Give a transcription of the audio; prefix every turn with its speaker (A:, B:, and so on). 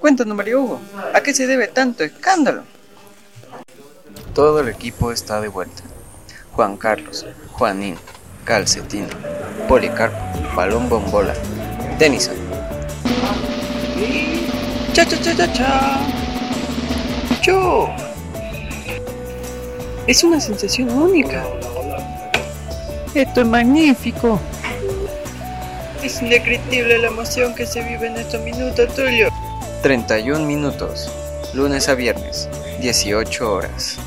A: Cuéntanos, Mario Hugo, ¿a qué se debe tanto escándalo?
B: Todo el equipo está de vuelta. Juan Carlos, Juanín, Calcetín, Policarpo, Balón Bombola, Denison.
A: ¡Cha, cha, cha, cha, cha! ¡Yo! Es una sensación única. Esto es magnífico. Es indescriptible la emoción que se vive en estos minutos, Tulio.
B: 31 minutos, lunes a viernes, 18 horas.